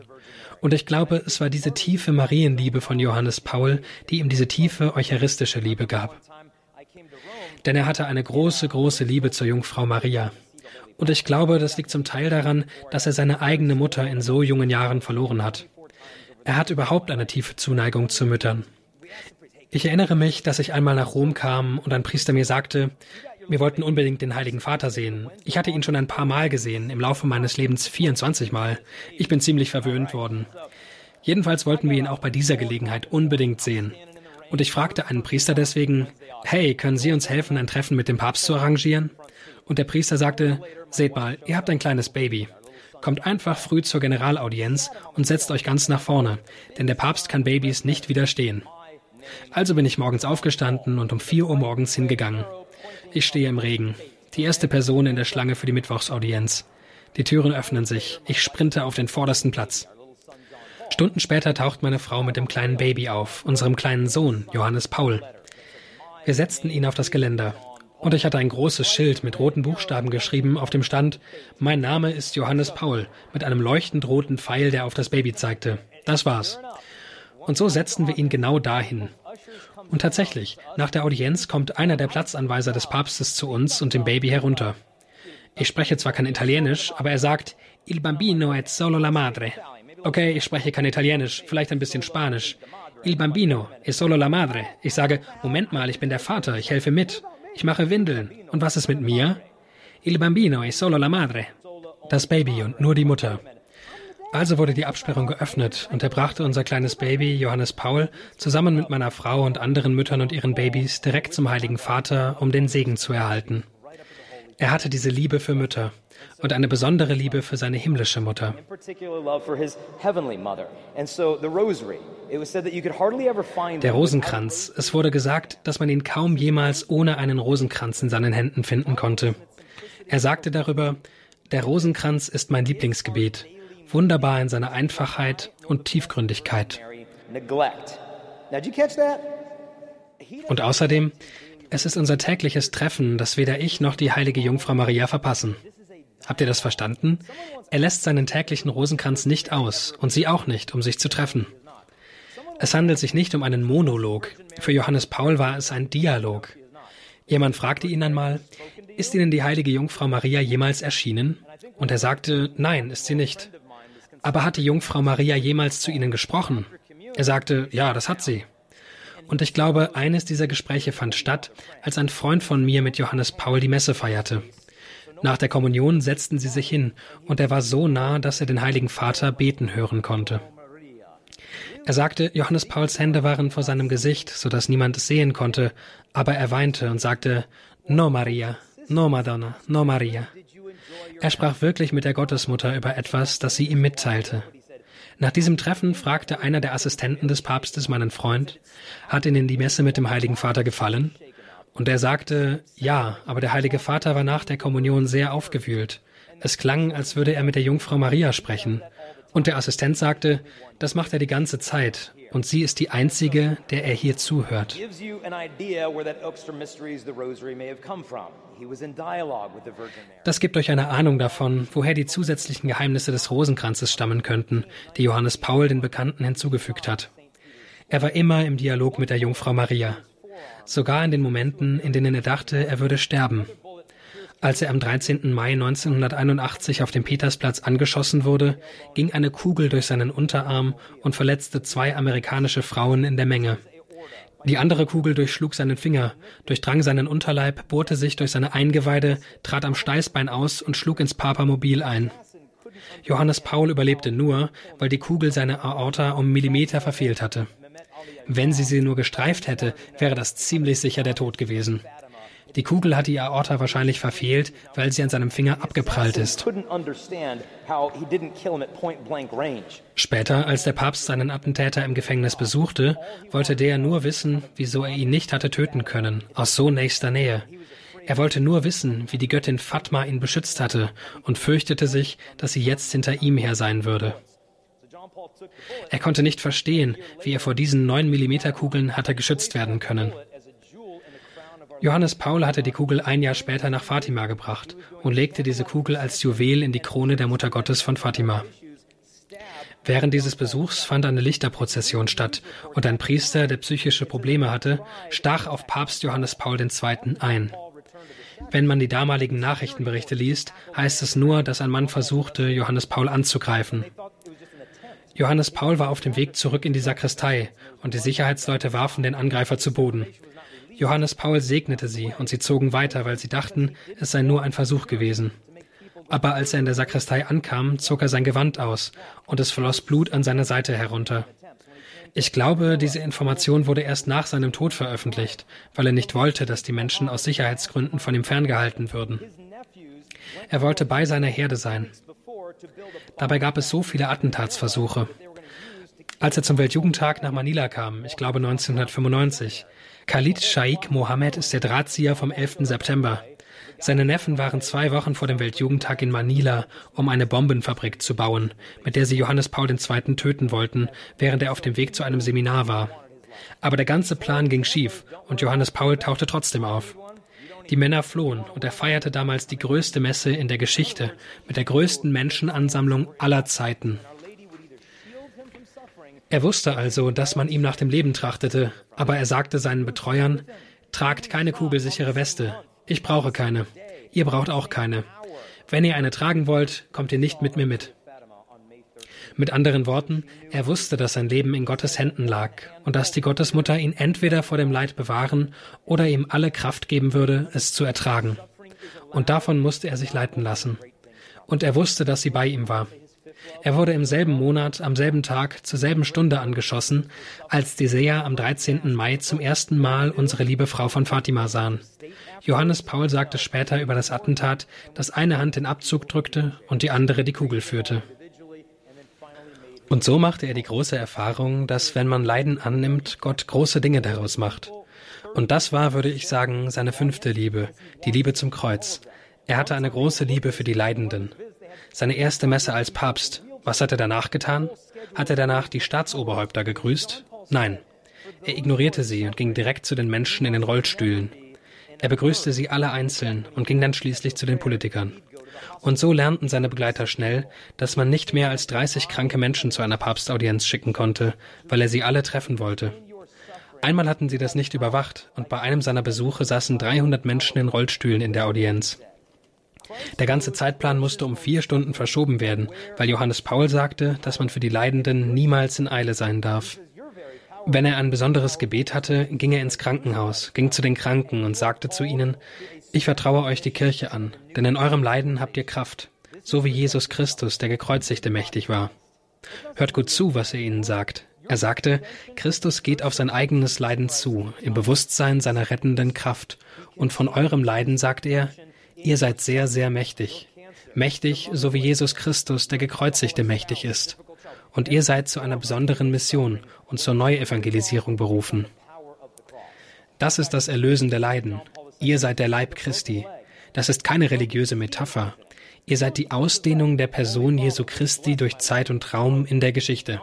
Und ich glaube, es war diese tiefe Marienliebe von Johannes Paul, die ihm diese tiefe eucharistische Liebe gab. Denn er hatte eine große, große Liebe zur Jungfrau Maria. Und ich glaube, das liegt zum Teil daran, dass er seine eigene Mutter in so jungen Jahren verloren hat. Er hat überhaupt eine tiefe Zuneigung zu Müttern. Ich erinnere mich, dass ich einmal nach Rom kam und ein Priester mir sagte, wir wollten unbedingt den Heiligen Vater sehen. Ich hatte ihn schon ein paar Mal gesehen, im Laufe meines Lebens 24 Mal. Ich bin ziemlich verwöhnt worden. Jedenfalls wollten wir ihn auch bei dieser Gelegenheit unbedingt sehen. Und ich fragte einen Priester deswegen, hey, können Sie uns helfen, ein Treffen mit dem Papst zu arrangieren? Und der Priester sagte, seht mal, ihr habt ein kleines Baby. Kommt einfach früh zur Generalaudienz und setzt euch ganz nach vorne, denn der Papst kann Babys nicht widerstehen. Also bin ich morgens aufgestanden und um vier Uhr morgens hingegangen. Ich stehe im Regen. Die erste Person in der Schlange für die Mittwochsaudienz. Die Türen öffnen sich. Ich sprinte auf den vordersten Platz. Stunden später taucht meine Frau mit dem kleinen Baby auf, unserem kleinen Sohn, Johannes Paul. Wir setzten ihn auf das Geländer. Und ich hatte ein großes Schild mit roten Buchstaben geschrieben, auf dem stand, mein Name ist Johannes Paul, mit einem leuchtend roten Pfeil, der auf das Baby zeigte. Das war's. Und so setzten wir ihn genau dahin. Und tatsächlich, nach der Audienz kommt einer der Platzanweiser des Papstes zu uns und dem Baby herunter. Ich spreche zwar kein Italienisch, aber er sagt, Il bambino è solo la madre. Okay, ich spreche kein Italienisch, vielleicht ein bisschen Spanisch. Il bambino è solo la madre. Ich sage, Moment mal, ich bin der Vater, ich helfe mit. Ich mache Windeln. Und was ist mit mir? Il bambino è solo la madre. Das Baby und nur die Mutter. Also wurde die Absperrung geöffnet und er brachte unser kleines Baby, Johannes Paul, zusammen mit meiner Frau und anderen Müttern und ihren Babys direkt zum Heiligen Vater, um den Segen zu erhalten. Er hatte diese Liebe für Mütter und eine besondere Liebe für seine himmlische Mutter. Der Rosenkranz. Es wurde gesagt, dass man ihn kaum jemals ohne einen Rosenkranz in seinen Händen finden konnte. Er sagte darüber, der Rosenkranz ist mein Lieblingsgebet, wunderbar in seiner Einfachheit und Tiefgründigkeit. Und außerdem, es ist unser tägliches Treffen, das weder ich noch die heilige Jungfrau Maria verpassen. Habt ihr das verstanden? Er lässt seinen täglichen Rosenkranz nicht aus und sie auch nicht, um sich zu treffen. Es handelt sich nicht um einen Monolog. Für Johannes Paul war es ein Dialog. Jemand fragte ihn einmal, ist Ihnen die heilige Jungfrau Maria jemals erschienen? Und er sagte, nein, ist sie nicht. Aber hat die Jungfrau Maria jemals zu Ihnen gesprochen? Er sagte, ja, das hat sie. Und ich glaube, eines dieser Gespräche fand statt, als ein Freund von mir mit Johannes Paul die Messe feierte. Nach der Kommunion setzten sie sich hin, und er war so nah, dass er den Heiligen Vater beten hören konnte. Er sagte, Johannes Pauls Hände waren vor seinem Gesicht, so dass niemand es sehen konnte, aber er weinte und sagte, No Maria, no Madonna, no Maria. Er sprach wirklich mit der Gottesmutter über etwas, das sie ihm mitteilte. Nach diesem Treffen fragte einer der Assistenten des Papstes meinen Freund, hat Ihnen die Messe mit dem Heiligen Vater gefallen? Und er sagte, ja, aber der Heilige Vater war nach der Kommunion sehr aufgewühlt. Es klang, als würde er mit der Jungfrau Maria sprechen. Und der Assistent sagte, das macht er die ganze Zeit. Und sie ist die einzige, der er hier zuhört. Das gibt euch eine Ahnung davon, woher die zusätzlichen Geheimnisse des Rosenkranzes stammen könnten, die Johannes Paul den Bekannten hinzugefügt hat. Er war immer im Dialog mit der Jungfrau Maria, sogar in den Momenten, in denen er dachte, er würde sterben. Als er am 13. Mai 1981 auf dem Petersplatz angeschossen wurde, ging eine Kugel durch seinen Unterarm und verletzte zwei amerikanische Frauen in der Menge. Die andere Kugel durchschlug seinen Finger, durchdrang seinen Unterleib, bohrte sich durch seine Eingeweide, trat am Steißbein aus und schlug ins Papamobil ein. Johannes Paul überlebte nur, weil die Kugel seine Aorta um Millimeter verfehlt hatte. Wenn sie sie nur gestreift hätte, wäre das ziemlich sicher der Tod gewesen. Die Kugel hat die Aorta wahrscheinlich verfehlt, weil sie an seinem Finger abgeprallt ist. Später, als der Papst seinen Attentäter im Gefängnis besuchte, wollte der nur wissen, wieso er ihn nicht hatte töten können, aus so nächster Nähe. Er wollte nur wissen, wie die Göttin Fatma ihn beschützt hatte und fürchtete sich, dass sie jetzt hinter ihm her sein würde. Er konnte nicht verstehen, wie er vor diesen 9 mm Kugeln hatte geschützt werden können. Johannes Paul hatte die Kugel ein Jahr später nach Fatima gebracht und legte diese Kugel als Juwel in die Krone der Mutter Gottes von Fatima. Während dieses Besuchs fand eine Lichterprozession statt und ein Priester, der psychische Probleme hatte, stach auf Papst Johannes Paul II. ein. Wenn man die damaligen Nachrichtenberichte liest, heißt es nur, dass ein Mann versuchte, Johannes Paul anzugreifen. Johannes Paul war auf dem Weg zurück in die Sakristei und die Sicherheitsleute warfen den Angreifer zu Boden. Johannes Paul segnete sie und sie zogen weiter, weil sie dachten, es sei nur ein Versuch gewesen. Aber als er in der Sakristei ankam, zog er sein Gewand aus und es floss Blut an seiner Seite herunter. Ich glaube, diese Information wurde erst nach seinem Tod veröffentlicht, weil er nicht wollte, dass die Menschen aus Sicherheitsgründen von ihm ferngehalten würden. Er wollte bei seiner Herde sein. Dabei gab es so viele Attentatsversuche. Als er zum Weltjugendtag nach Manila kam, ich glaube 1995, Khalid Shaikh Mohammed ist der Drahtzieher vom 11. September. Seine Neffen waren zwei Wochen vor dem Weltjugendtag in Manila, um eine Bombenfabrik zu bauen, mit der sie Johannes Paul II. töten wollten, während er auf dem Weg zu einem Seminar war. Aber der ganze Plan ging schief und Johannes Paul tauchte trotzdem auf. Die Männer flohen und er feierte damals die größte Messe in der Geschichte mit der größten Menschenansammlung aller Zeiten. Er wusste also, dass man ihm nach dem Leben trachtete, aber er sagte seinen Betreuern, tragt keine kugelsichere Weste. Ich brauche keine. Ihr braucht auch keine. Wenn ihr eine tragen wollt, kommt ihr nicht mit mir mit. Mit anderen Worten, er wusste, dass sein Leben in Gottes Händen lag und dass die Gottesmutter ihn entweder vor dem Leid bewahren oder ihm alle Kraft geben würde, es zu ertragen. Und davon musste er sich leiten lassen. Und er wusste, dass sie bei ihm war. Er wurde im selben Monat, am selben Tag, zur selben Stunde angeschossen, als die Seher am 13. Mai zum ersten Mal unsere liebe Frau von Fatima sahen. Johannes Paul sagte später über das Attentat, dass eine Hand den Abzug drückte und die andere die Kugel führte. Und so machte er die große Erfahrung, dass wenn man Leiden annimmt, Gott große Dinge daraus macht. Und das war, würde ich sagen, seine fünfte Liebe, die Liebe zum Kreuz. Er hatte eine große Liebe für die Leidenden. Seine erste Messe als Papst. Was hat er danach getan? Hat er danach die Staatsoberhäupter gegrüßt? Nein. Er ignorierte sie und ging direkt zu den Menschen in den Rollstühlen. Er begrüßte sie alle einzeln und ging dann schließlich zu den Politikern. Und so lernten seine Begleiter schnell, dass man nicht mehr als 30 kranke Menschen zu einer Papstaudienz schicken konnte, weil er sie alle treffen wollte. Einmal hatten sie das nicht überwacht und bei einem seiner Besuche saßen 300 Menschen in Rollstühlen in der Audienz. Der ganze Zeitplan musste um vier Stunden verschoben werden, weil Johannes Paul sagte, dass man für die Leidenden niemals in Eile sein darf. Wenn er ein besonderes Gebet hatte, ging er ins Krankenhaus, ging zu den Kranken und sagte zu ihnen, ich vertraue euch die Kirche an, denn in eurem Leiden habt ihr Kraft, so wie Jesus Christus, der gekreuzigte, mächtig war. Hört gut zu, was er ihnen sagt. Er sagte, Christus geht auf sein eigenes Leiden zu, im Bewusstsein seiner rettenden Kraft, und von eurem Leiden sagt er, Ihr seid sehr, sehr mächtig. Mächtig, so wie Jesus Christus, der Gekreuzigte, mächtig ist. Und ihr seid zu einer besonderen Mission und zur Neuevangelisierung berufen. Das ist das erlösende Leiden. Ihr seid der Leib Christi. Das ist keine religiöse Metapher. Ihr seid die Ausdehnung der Person Jesu Christi durch Zeit und Raum in der Geschichte.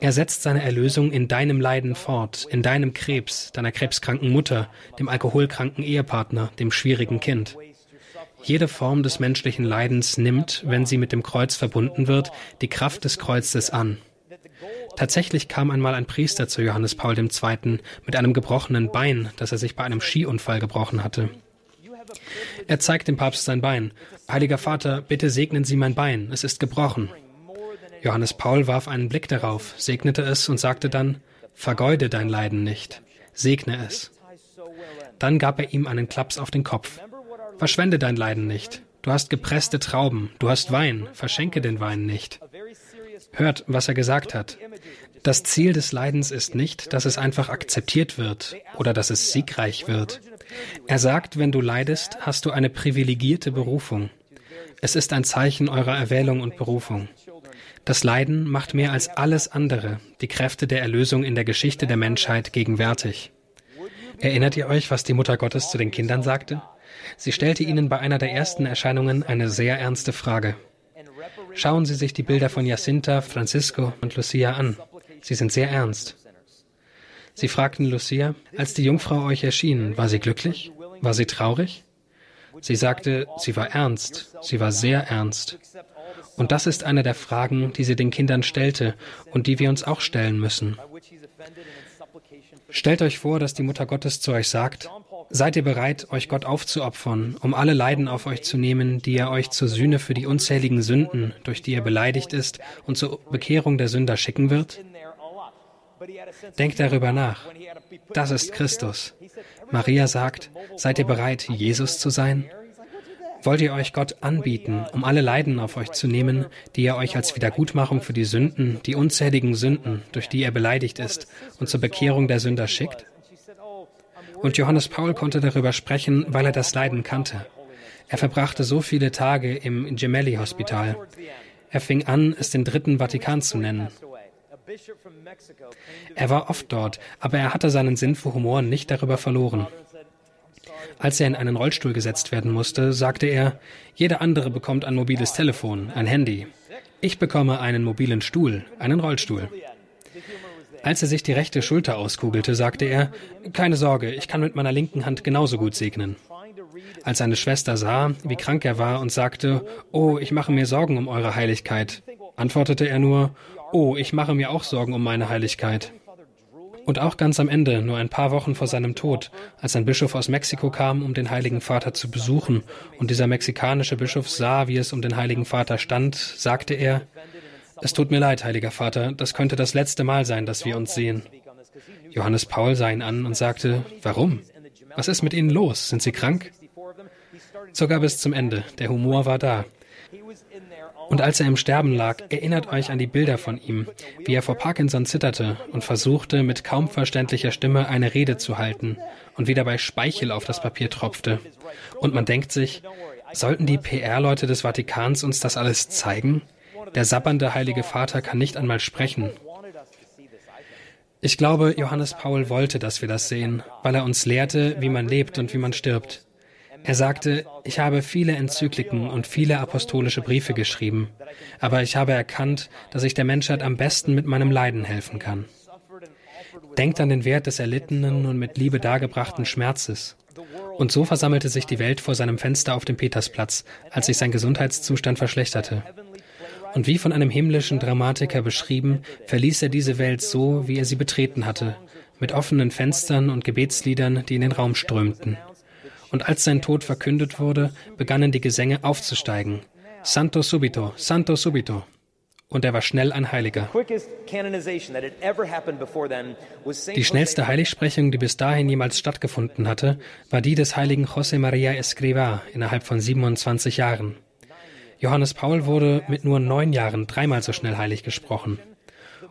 Er setzt seine Erlösung in deinem Leiden fort, in deinem Krebs, deiner krebskranken Mutter, dem alkoholkranken Ehepartner, dem schwierigen Kind. Jede Form des menschlichen Leidens nimmt, wenn sie mit dem Kreuz verbunden wird, die Kraft des Kreuzes an. Tatsächlich kam einmal ein Priester zu Johannes Paul II. mit einem gebrochenen Bein, das er sich bei einem Skiunfall gebrochen hatte. Er zeigt dem Papst sein Bein. Heiliger Vater, bitte segnen Sie mein Bein, es ist gebrochen. Johannes Paul warf einen Blick darauf, segnete es und sagte dann, Vergeude dein Leiden nicht, segne es. Dann gab er ihm einen Klaps auf den Kopf. Verschwende dein Leiden nicht. Du hast gepresste Trauben, du hast Wein, verschenke den Wein nicht. Hört, was er gesagt hat. Das Ziel des Leidens ist nicht, dass es einfach akzeptiert wird oder dass es siegreich wird. Er sagt, wenn du leidest, hast du eine privilegierte Berufung. Es ist ein Zeichen eurer Erwählung und Berufung. Das Leiden macht mehr als alles andere die Kräfte der Erlösung in der Geschichte der Menschheit gegenwärtig. Erinnert ihr euch, was die Mutter Gottes zu den Kindern sagte? Sie stellte ihnen bei einer der ersten Erscheinungen eine sehr ernste Frage. Schauen Sie sich die Bilder von Jacinta, Francisco und Lucia an. Sie sind sehr ernst. Sie fragten Lucia, als die Jungfrau euch erschien, war sie glücklich? War sie traurig? Sie sagte, sie war ernst, sie war sehr ernst. Und das ist eine der Fragen, die sie den Kindern stellte und die wir uns auch stellen müssen. Stellt euch vor, dass die Mutter Gottes zu euch sagt, Seid ihr bereit, euch Gott aufzuopfern, um alle Leiden auf euch zu nehmen, die er euch zur Sühne für die unzähligen Sünden, durch die er beleidigt ist, und zur Bekehrung der Sünder schicken wird? Denkt darüber nach. Das ist Christus. Maria sagt, seid ihr bereit, Jesus zu sein? Wollt ihr euch Gott anbieten, um alle Leiden auf euch zu nehmen, die er euch als Wiedergutmachung für die Sünden, die unzähligen Sünden, durch die er beleidigt ist, und zur Bekehrung der Sünder schickt? Und Johannes Paul konnte darüber sprechen, weil er das Leiden kannte. Er verbrachte so viele Tage im Gemelli-Hospital. Er fing an, es den dritten Vatikan zu nennen. Er war oft dort, aber er hatte seinen Sinn für Humor nicht darüber verloren. Als er in einen Rollstuhl gesetzt werden musste, sagte er, jeder andere bekommt ein mobiles Telefon, ein Handy. Ich bekomme einen mobilen Stuhl, einen Rollstuhl. Als er sich die rechte Schulter auskugelte, sagte er, keine Sorge, ich kann mit meiner linken Hand genauso gut segnen. Als seine Schwester sah, wie krank er war und sagte, Oh, ich mache mir Sorgen um eure Heiligkeit, antwortete er nur, Oh, ich mache mir auch Sorgen um meine Heiligkeit. Und auch ganz am Ende, nur ein paar Wochen vor seinem Tod, als ein Bischof aus Mexiko kam, um den Heiligen Vater zu besuchen, und dieser mexikanische Bischof sah, wie es um den Heiligen Vater stand, sagte er, es tut mir leid, heiliger Vater, das könnte das letzte Mal sein, dass wir uns sehen. Johannes Paul sah ihn an und sagte, warum? Was ist mit Ihnen los? Sind Sie krank? Sogar bis zum Ende. Der Humor war da. Und als er im Sterben lag, erinnert euch an die Bilder von ihm, wie er vor Parkinson zitterte und versuchte, mit kaum verständlicher Stimme eine Rede zu halten und wie dabei Speichel auf das Papier tropfte. Und man denkt sich, sollten die PR-Leute des Vatikans uns das alles zeigen? Der sabbernde Heilige Vater kann nicht einmal sprechen. Ich glaube, Johannes Paul wollte, dass wir das sehen, weil er uns lehrte, wie man lebt und wie man stirbt. Er sagte, ich habe viele Enzykliken und viele apostolische Briefe geschrieben, aber ich habe erkannt, dass ich der Menschheit am besten mit meinem Leiden helfen kann. Denkt an den Wert des erlittenen und mit Liebe dargebrachten Schmerzes. Und so versammelte sich die Welt vor seinem Fenster auf dem Petersplatz, als sich sein Gesundheitszustand verschlechterte. Und wie von einem himmlischen Dramatiker beschrieben, verließ er diese Welt so, wie er sie betreten hatte, mit offenen Fenstern und Gebetsliedern, die in den Raum strömten. Und als sein Tod verkündet wurde, begannen die Gesänge aufzusteigen. Santo subito, Santo subito. Und er war schnell ein Heiliger. Die schnellste Heiligsprechung, die bis dahin jemals stattgefunden hatte, war die des heiligen José María Escrivá innerhalb von 27 Jahren. Johannes Paul wurde mit nur neun Jahren dreimal so schnell heilig gesprochen.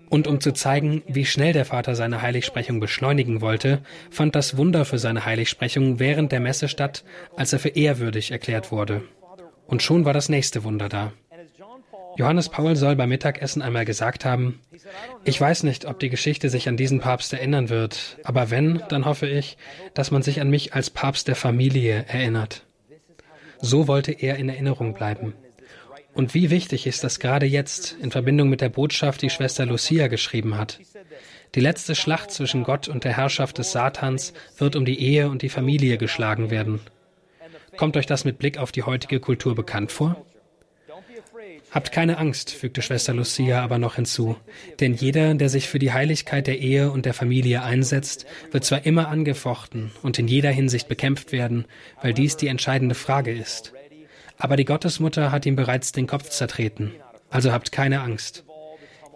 Und um zu zeigen, wie schnell der Vater seine Heiligsprechung beschleunigen wollte, fand das Wunder für seine Heiligsprechung während der Messe statt, als er für ehrwürdig erklärt wurde. Und schon war das nächste Wunder da. Johannes Paul soll beim Mittagessen einmal gesagt haben, ich weiß nicht, ob die Geschichte sich an diesen Papst erinnern wird, aber wenn, dann hoffe ich, dass man sich an mich als Papst der Familie erinnert. So wollte er in Erinnerung bleiben. Und wie wichtig ist das gerade jetzt in Verbindung mit der Botschaft, die Schwester Lucia geschrieben hat. Die letzte Schlacht zwischen Gott und der Herrschaft des Satans wird um die Ehe und die Familie geschlagen werden. Kommt euch das mit Blick auf die heutige Kultur bekannt vor? Habt keine Angst, fügte Schwester Lucia aber noch hinzu, denn jeder, der sich für die Heiligkeit der Ehe und der Familie einsetzt, wird zwar immer angefochten und in jeder Hinsicht bekämpft werden, weil dies die entscheidende Frage ist. Aber die Gottesmutter hat ihm bereits den Kopf zertreten, also habt keine Angst.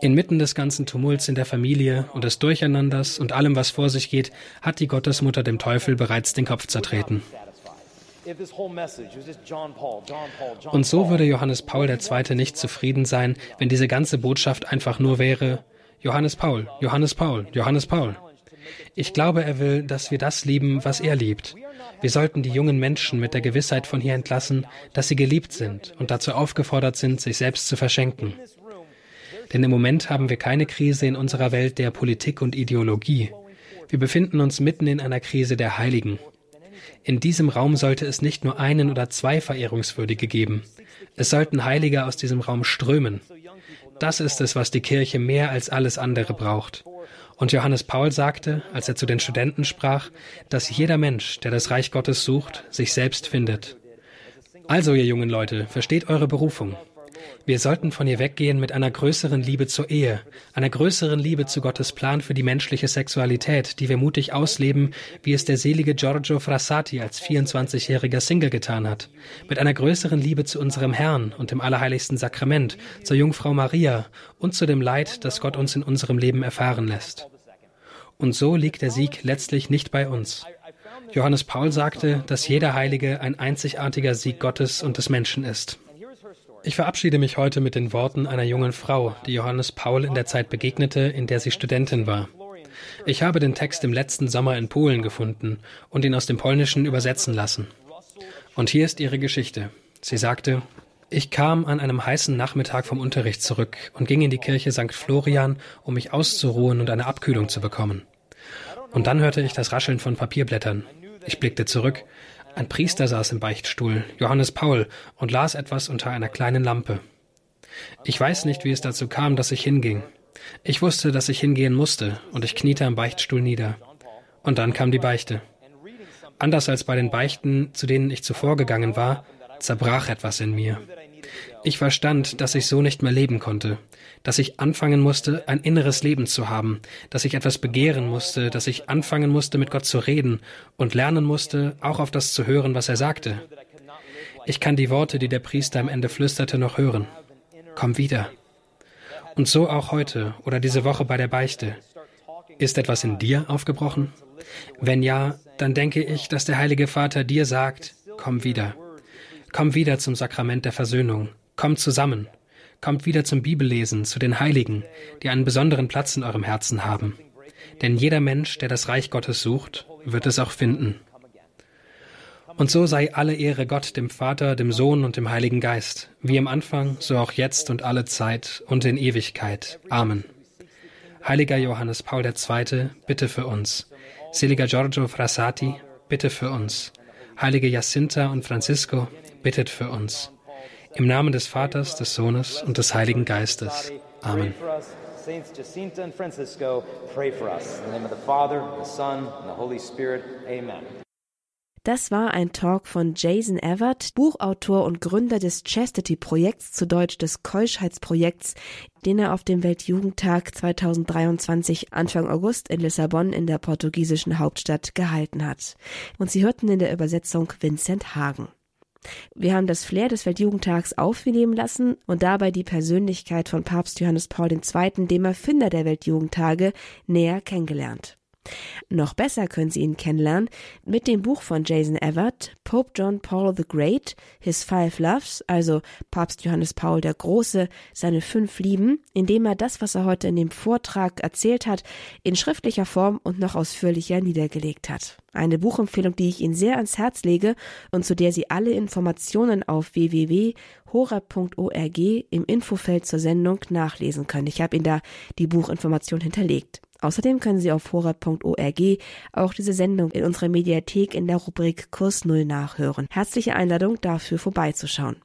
Inmitten des ganzen Tumults in der Familie und des Durcheinanders und allem, was vor sich geht, hat die Gottesmutter dem Teufel bereits den Kopf zertreten. Und so würde Johannes Paul II. nicht zufrieden sein, wenn diese ganze Botschaft einfach nur wäre Johannes Paul, Johannes Paul, Johannes Paul. Ich glaube, er will, dass wir das lieben, was er liebt. Wir sollten die jungen Menschen mit der Gewissheit von hier entlassen, dass sie geliebt sind und dazu aufgefordert sind, sich selbst zu verschenken. Denn im Moment haben wir keine Krise in unserer Welt der Politik und Ideologie. Wir befinden uns mitten in einer Krise der Heiligen. In diesem Raum sollte es nicht nur einen oder zwei Verehrungswürdige geben. Es sollten Heilige aus diesem Raum strömen. Das ist es, was die Kirche mehr als alles andere braucht. Und Johannes Paul sagte, als er zu den Studenten sprach, dass jeder Mensch, der das Reich Gottes sucht, sich selbst findet. Also, ihr jungen Leute, versteht eure Berufung. Wir sollten von ihr weggehen mit einer größeren Liebe zur Ehe, einer größeren Liebe zu Gottes Plan für die menschliche Sexualität, die wir mutig ausleben, wie es der selige Giorgio Frassati als 24-jähriger Single getan hat, mit einer größeren Liebe zu unserem Herrn und dem allerheiligsten Sakrament, zur Jungfrau Maria und zu dem Leid, das Gott uns in unserem Leben erfahren lässt. Und so liegt der Sieg letztlich nicht bei uns. Johannes Paul sagte, dass jeder Heilige ein einzigartiger Sieg Gottes und des Menschen ist. Ich verabschiede mich heute mit den Worten einer jungen Frau, die Johannes Paul in der Zeit begegnete, in der sie Studentin war. Ich habe den Text im letzten Sommer in Polen gefunden und ihn aus dem Polnischen übersetzen lassen. Und hier ist ihre Geschichte. Sie sagte, ich kam an einem heißen Nachmittag vom Unterricht zurück und ging in die Kirche St. Florian, um mich auszuruhen und eine Abkühlung zu bekommen. Und dann hörte ich das Rascheln von Papierblättern. Ich blickte zurück. Ein Priester saß im Beichtstuhl, Johannes Paul, und las etwas unter einer kleinen Lampe. Ich weiß nicht, wie es dazu kam, dass ich hinging. Ich wusste, dass ich hingehen musste, und ich kniete am Beichtstuhl nieder. Und dann kam die Beichte. Anders als bei den Beichten, zu denen ich zuvor gegangen war, zerbrach etwas in mir. Ich verstand, dass ich so nicht mehr leben konnte, dass ich anfangen musste, ein inneres Leben zu haben, dass ich etwas begehren musste, dass ich anfangen musste, mit Gott zu reden und lernen musste, auch auf das zu hören, was er sagte. Ich kann die Worte, die der Priester am Ende flüsterte, noch hören. Komm wieder. Und so auch heute oder diese Woche bei der Beichte. Ist etwas in dir aufgebrochen? Wenn ja, dann denke ich, dass der Heilige Vater dir sagt, komm wieder. Komm wieder zum Sakrament der Versöhnung. Kommt zusammen. Kommt wieder zum Bibellesen, zu den Heiligen, die einen besonderen Platz in eurem Herzen haben. Denn jeder Mensch, der das Reich Gottes sucht, wird es auch finden. Und so sei alle Ehre Gott, dem Vater, dem Sohn und dem Heiligen Geist, wie im Anfang, so auch jetzt und alle Zeit und in Ewigkeit. Amen. Heiliger Johannes Paul II., bitte für uns. Seliger Giorgio Frassati, bitte für uns. Heilige Jacinta und Francisco, bittet für uns. Im Namen des Vaters, des Sohnes und des Heiligen Geistes. Amen. Saints Jacinta and Francisco, pray for us. In the name of the Father, the Son, and the Holy Spirit. Amen. Das war ein Talk von Jason Everett, Buchautor und Gründer des Chastity-Projekts, zu Deutsch des Keuschheitsprojekts, den er auf dem Weltjugendtag 2023 Anfang August in Lissabon in der portugiesischen Hauptstadt gehalten hat. Und Sie hörten in der Übersetzung Vincent Hagen. Wir haben das Flair des Weltjugendtags aufnehmen lassen und dabei die Persönlichkeit von Papst Johannes Paul II., dem Erfinder der Weltjugendtage, näher kennengelernt. Noch besser können Sie ihn kennenlernen mit dem Buch von Jason Everett, Pope John Paul the Great, His Five Loves, also Papst Johannes Paul der Große, seine fünf Lieben, indem er das, was er heute in dem Vortrag erzählt hat, in schriftlicher Form und noch ausführlicher niedergelegt hat. Eine Buchempfehlung, die ich Ihnen sehr ans Herz lege und zu der Sie alle Informationen auf www.hora.org im Infofeld zur Sendung nachlesen können. Ich habe Ihnen da die Buchinformation hinterlegt. Außerdem können Sie auf horeb.org auch diese Sendung in unserer Mediathek in der Rubrik Kurs Null nachhören. Herzliche Einladung dafür vorbeizuschauen.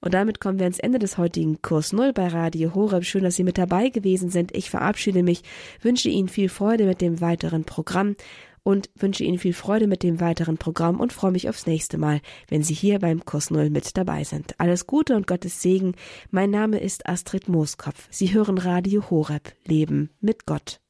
Und damit kommen wir ans Ende des heutigen Kurs Null bei Radio Horeb. Schön, dass Sie mit dabei gewesen sind. Ich verabschiede mich, wünsche Ihnen viel Freude mit dem weiteren Programm und wünsche Ihnen viel Freude mit dem weiteren Programm und freue mich aufs nächste Mal, wenn Sie hier beim Kurs Null mit dabei sind. Alles Gute und Gottes Segen. Mein Name ist Astrid Mooskopf. Sie hören Radio Horeb. Leben mit Gott.